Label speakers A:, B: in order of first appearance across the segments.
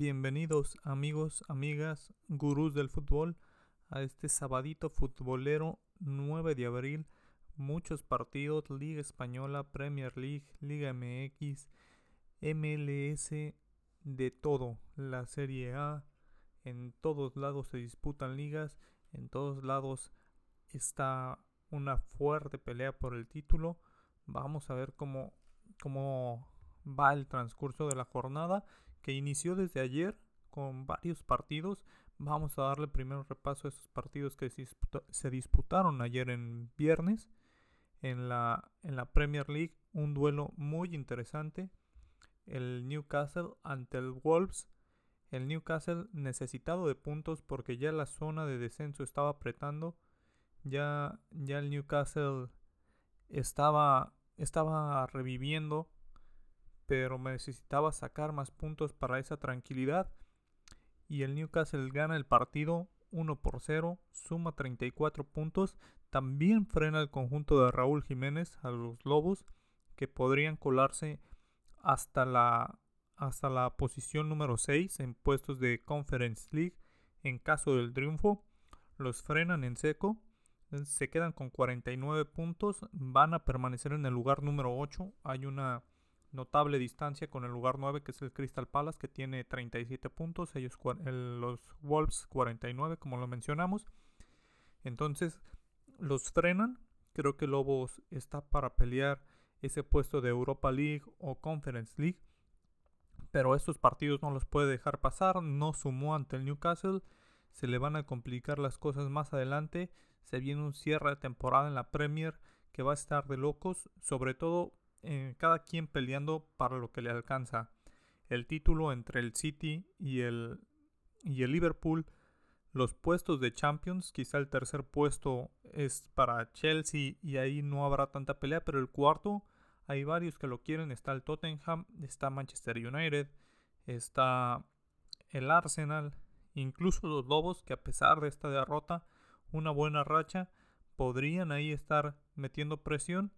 A: Bienvenidos amigos, amigas, gurús del fútbol a este sabadito futbolero 9 de abril. Muchos partidos, Liga Española, Premier League, Liga MX, MLS, de todo. La Serie A, en todos lados se disputan ligas, en todos lados está una fuerte pelea por el título. Vamos a ver cómo, cómo va el transcurso de la jornada que inició desde ayer con varios partidos. Vamos a darle primero repaso a esos partidos que se, disputaron ayer en viernes en la, en la Premier League. Un duelo muy interesante. El Newcastle ante el Wolves. El Newcastle necesitado de puntos porque ya la zona de descenso estaba apretando. Ya, ya el Newcastle estaba, estaba reviviendo pero necesitaba sacar más puntos para esa tranquilidad. Y el Newcastle gana el partido 1 por 0, suma 34 puntos. También frena el conjunto de Raúl Jiménez a los Lobos, que podrían colarse hasta la, hasta la posición número 6 en puestos de Conference League en caso del triunfo. Los frenan en seco. Se quedan con 49 puntos. Van a permanecer en el lugar número 8. Hay una notable distancia con el lugar 9 que es el Crystal Palace que tiene 37 puntos, ellos los Wolves 49 como lo mencionamos. Entonces los frenan, creo que Lobos está para pelear ese puesto de Europa League o Conference League, pero estos partidos no los puede dejar pasar, no sumó ante el Newcastle, se le van a complicar las cosas más adelante, se viene un cierre de temporada en la Premier que va a estar de locos, sobre todo eh, cada quien peleando para lo que le alcanza. El título entre el City y el, y el Liverpool. Los puestos de Champions, quizá el tercer puesto es para Chelsea y ahí no habrá tanta pelea, pero el cuarto hay varios que lo quieren. Está el Tottenham, está Manchester United, está el Arsenal, incluso los Lobos que a pesar de esta derrota, una buena racha, podrían ahí estar metiendo presión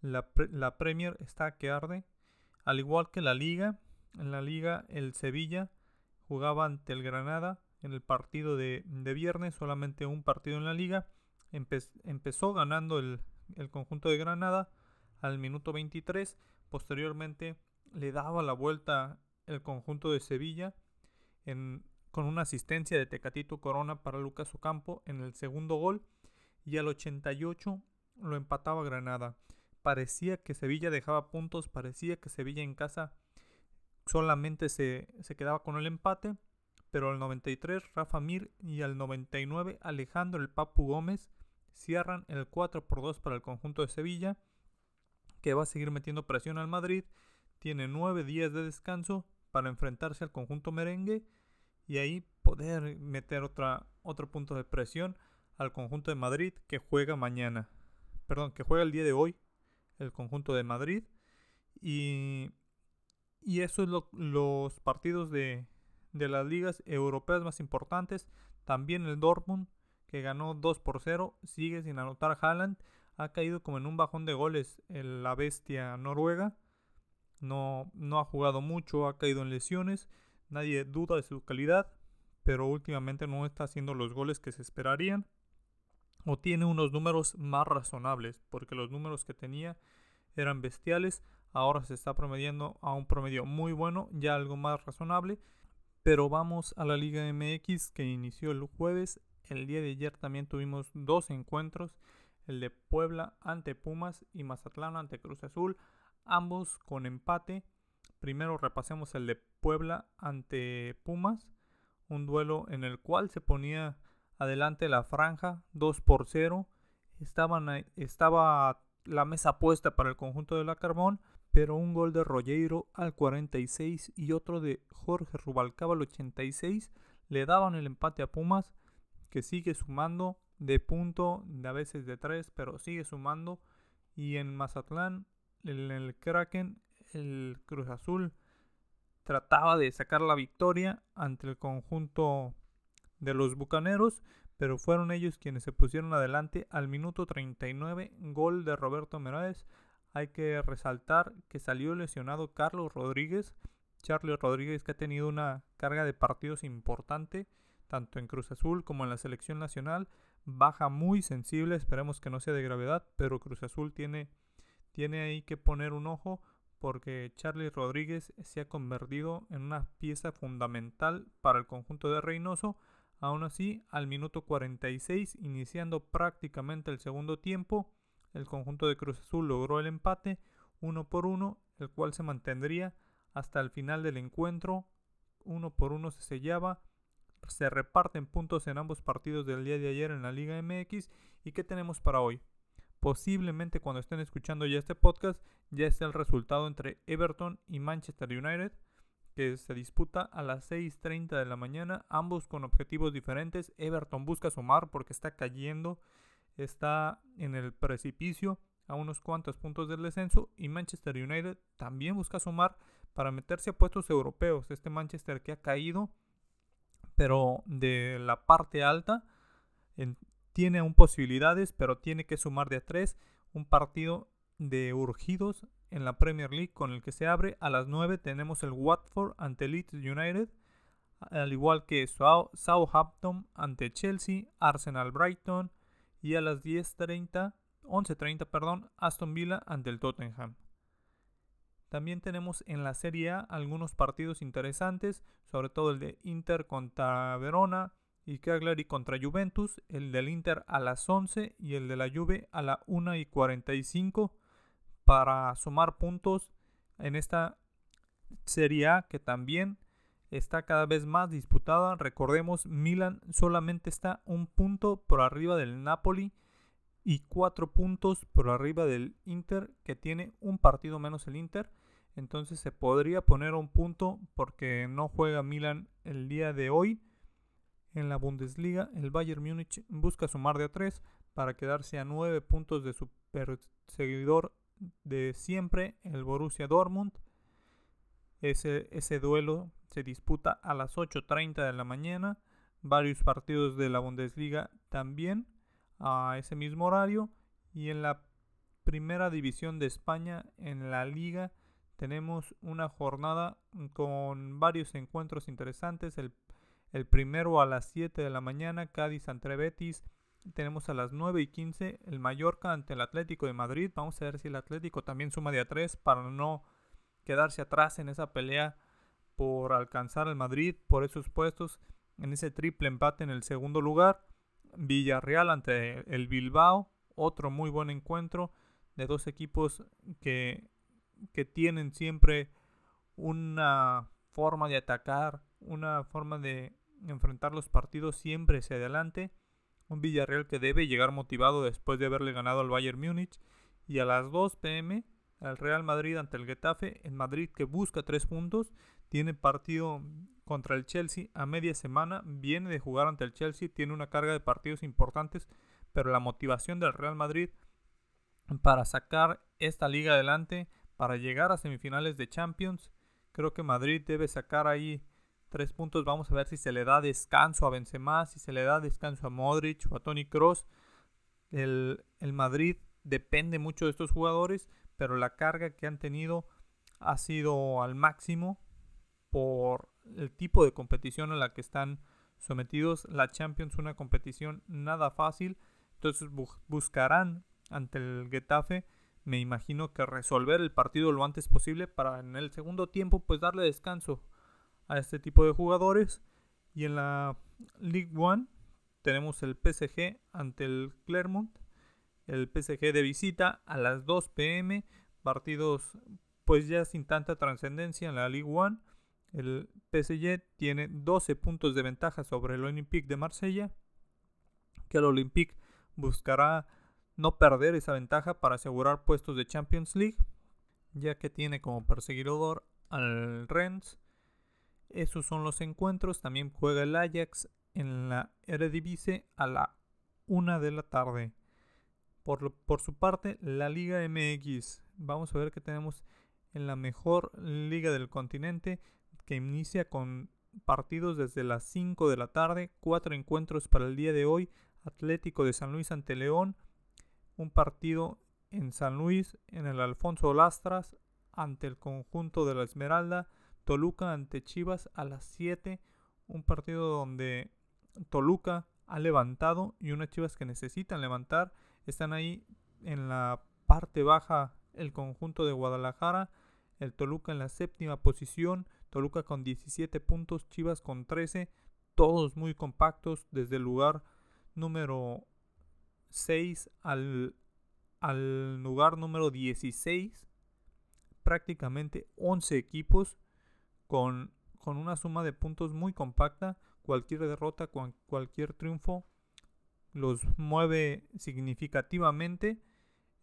A: la, Premier está que arde. Al igual que la Liga. En la Liga el Sevilla jugaba ante el Granada en el partido de, viernes. Solamente un partido en la Liga. empezó ganando el, conjunto de Granada al minuto 23. Posteriormente le daba la vuelta el conjunto de Sevilla con una asistencia de Tecatito Corona para Lucas Ocampo en el segundo gol y al 88 lo empataba Granada parecía que Sevilla dejaba puntos, parecía que Sevilla en casa solamente se, quedaba con el empate, pero al 93 Rafa Mir y al 99 Alejandro el Papu Gómez cierran el 4 por 2 para el conjunto de Sevilla, que va a seguir metiendo presión al Madrid, tiene 9 días de descanso para enfrentarse al conjunto merengue y ahí poder meter otra, otro punto de presión al conjunto de Madrid que juega mañana. Perdón, que juega el día de hoy el conjunto de Madrid. Y, y eso es los partidos de, de las ligas europeas más importantes. También el Dortmund, que ganó 2 por 0, sigue sin anotar Haaland. Ha caído como en un bajón de goles la bestia noruega. No, no ha jugado mucho, ha caído en lesiones. Nadie duda de su calidad, pero últimamente no está haciendo los goles que se esperarían o tiene unos números más razonables, porque los números que tenía eran bestiales, ahora se está promediando a un promedio muy bueno, ya algo más razonable. Pero vamos a la Liga MX que inició el jueves. El día de ayer también tuvimos dos encuentros, el de Puebla ante Pumas y Mazatlán ante Cruz Azul, ambos con empate. Primero repasemos el de Puebla ante Pumas, un duelo en el cual se ponía adelante la franja 2 por 0. Estaban, estaba la mesa puesta para el conjunto de la Carbón, pero un gol de Rollero al 46 y otro de Jorge Rubalcaba al 86 le daban el empate a Pumas, que sigue sumando de punto, de a veces de 3, pero sigue sumando. Y en Mazatlán, el Kraken, el Cruz Azul trataba de sacar la victoria ante el conjunto de los Bucaneros, pero fueron ellos quienes se pusieron adelante al minuto 39, gol de Roberto Meráez. Hay que resaltar que salió lesionado Carlos Rodríguez, Charlie Rodríguez que ha tenido una carga de partidos importante, tanto en Cruz Azul como en la selección nacional. Baja muy sensible, esperemos que no sea de gravedad, pero Cruz Azul tiene, tiene ahí que poner un ojo porque Charlie Rodríguez se ha convertido en una pieza fundamental para el conjunto de Reynoso. Aún así, al minuto 46, iniciando prácticamente el segundo tiempo, el conjunto de Cruz Azul logró el empate uno por uno, el cual se mantendría hasta el final del encuentro. Uno por uno se sellaba. Se reparten puntos en ambos partidos del día de ayer en la Liga MX. ¿Y qué tenemos para hoy? Posiblemente cuando estén escuchando ya este podcast ya esté el resultado entre Everton y Manchester United que se disputa a las 6.30 de la mañana, ambos con objetivos diferentes. Everton busca sumar porque está cayendo, está en el precipicio a unos cuantos puntos del descenso y Manchester United también busca sumar para meterse a puestos europeos. Este Manchester que ha caído, pero de la parte alta, tiene aún posibilidades, pero tiene que sumar de a tres. Un partido de urgidos en la Premier League con el que se abre. A las 9 tenemos el Watford ante Leeds United, al igual que Southampton ante Chelsea, Arsenal Brighton y a las 10.30, 11.30, perdón, Aston Villa ante el Tottenham. También tenemos en la Serie A algunos partidos interesantes, sobre todo el de Inter contra Verona y Cagliari contra Juventus, el del Inter a las 11 y el de la Juve a la 1 y 45 para sumar puntos en esta Serie A que también está cada vez más disputada. Recordemos, Milan solamente está un punto por arriba del Napoli y cuatro puntos por arriba del Inter, que tiene un partido menos el Inter. Entonces se podría poner un punto porque no juega Milan el día de hoy. En la Bundesliga, el Bayern Múnich busca sumar de a 3 para quedarse a 9 puntos de su perseguidor de siempre, el Borussia Dortmund. Ese, ese duelo se disputa a las 8.30 de la mañana. Varios partidos de la Bundesliga también a ese mismo horario. Y en la primera división de España, en la liga, tenemos una jornada con varios encuentros interesantes. El, el primero a las 7 de la mañana, Cádiz ante Betis tenemos a las 9 y 15 el Mallorca ante el Atlético de Madrid. Vamos a ver si el Atlético también suma de a 3 para no quedarse atrás en esa pelea por alcanzar al Madrid por esos puestos en ese triple empate en el segundo lugar. Villarreal ante el Bilbao, otro muy buen encuentro de dos equipos que, que tienen siempre una forma de atacar, una forma de enfrentar los partidos siempre hacia adelante un Villarreal que debe llegar motivado después de haberle ganado al Bayern Múnich. Y a las 2 pm, el Real Madrid ante el Getafe, en Madrid que busca 3 puntos, tiene partido contra el Chelsea a media semana, viene de jugar ante el Chelsea, tiene una carga de partidos importantes, pero la motivación del Real Madrid para sacar esta liga adelante, para llegar a semifinales de Champions, creo que Madrid debe sacar ahí tres puntos. Vamos a ver si se le da descanso a Benzema, si se le da descanso a Modric o a Tony Cross. El, el Madrid depende mucho de estos jugadores, pero la carga que han tenido ha sido al máximo por el tipo de competición a la que están sometidos. La Champions, una competición nada fácil. Entonces buscarán ante el Getafe, me imagino que resolver el partido lo antes posible para en el segundo tiempo pues darle descanso a este tipo de jugadores. Y en la League One tenemos el PSG ante el Clermont. El PSG de visita a las 2 pm. Partidos pues ya sin tanta trascendencia en la League One. El PSG tiene 12 puntos de ventaja sobre el Olympique de Marsella. Que el Olympique buscará no perder esa ventaja para asegurar puestos de Champions League. Ya que tiene como perseguidor al Rennes esos son los encuentros. También juega el Ajax en la Eredivisie a la 1 de la tarde. Por, su parte, la Liga MX. Vamos a ver que tenemos en la mejor liga del continente que inicia con partidos desde las 5 de la tarde. Cuatro encuentros para el día de hoy. Atlético de San Luis ante León. Un partido en San Luis en el Alfonso Lastras ante el conjunto de la Esmeralda. Toluca ante Chivas a las 7. Un partido donde Toluca ha levantado y unas Chivas que necesitan levantar. Están ahí en la parte baja el conjunto de Guadalajara. El Toluca en la séptima posición. Toluca con 17 puntos. Chivas con 13. Todos muy compactos desde el lugar número 6 al, al lugar número 16. Prácticamente 11 equipos con, una suma de puntos muy compacta. Cualquier derrota, cualquier triunfo los mueve significativamente.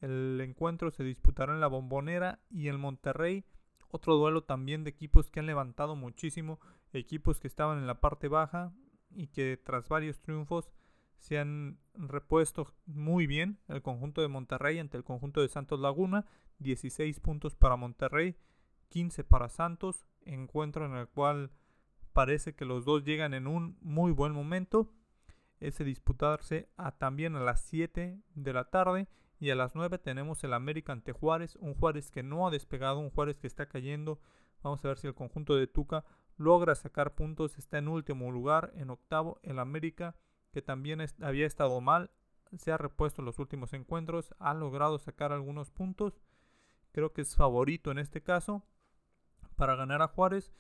A: El encuentro se disputará en la Bombonera y en Monterrey. Otro duelo también de equipos que han levantado muchísimo, equipos que estaban en la parte baja y que tras varios triunfos se han repuesto muy bien. El conjunto de Monterrey ante el conjunto de Santos Laguna, 16 puntos para Monterrey, 15 para Santos, encuentro en el cual parece que los dos llegan en un muy buen momento. Ese disputarse también a las 7 de la tarde y a las 9 tenemos el América ante Juárez, un Juárez que no ha despegado, un Juárez que está cayendo. Vamos a ver si el conjunto de Tuca logra sacar puntos, está en último lugar, en octavo el América que también había estado mal, se ha repuesto en los últimos encuentros, ha logrado sacar algunos puntos, creo que es favorito en este caso para ganar a Juárez.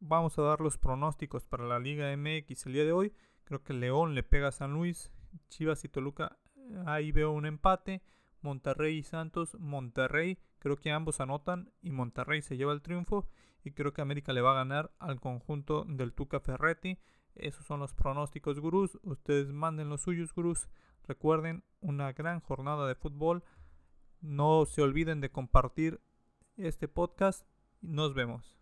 A: vamos a dar los pronósticos para la Liga MX el día de hoy. Creo que León le pega a San Luis, Chivas y Toluca, ahí veo un empate. Monterrey y Santos, Monterrey, creo que ambos anotan y Monterrey se lleva el triunfo y creo que América le va a ganar al conjunto del Tuca Ferretti. Esos son los pronósticos gurús. Ustedes manden los suyos gurús. Recuerden una gran jornada de fútbol. No se olviden de compartir este podcast. Nos vemos.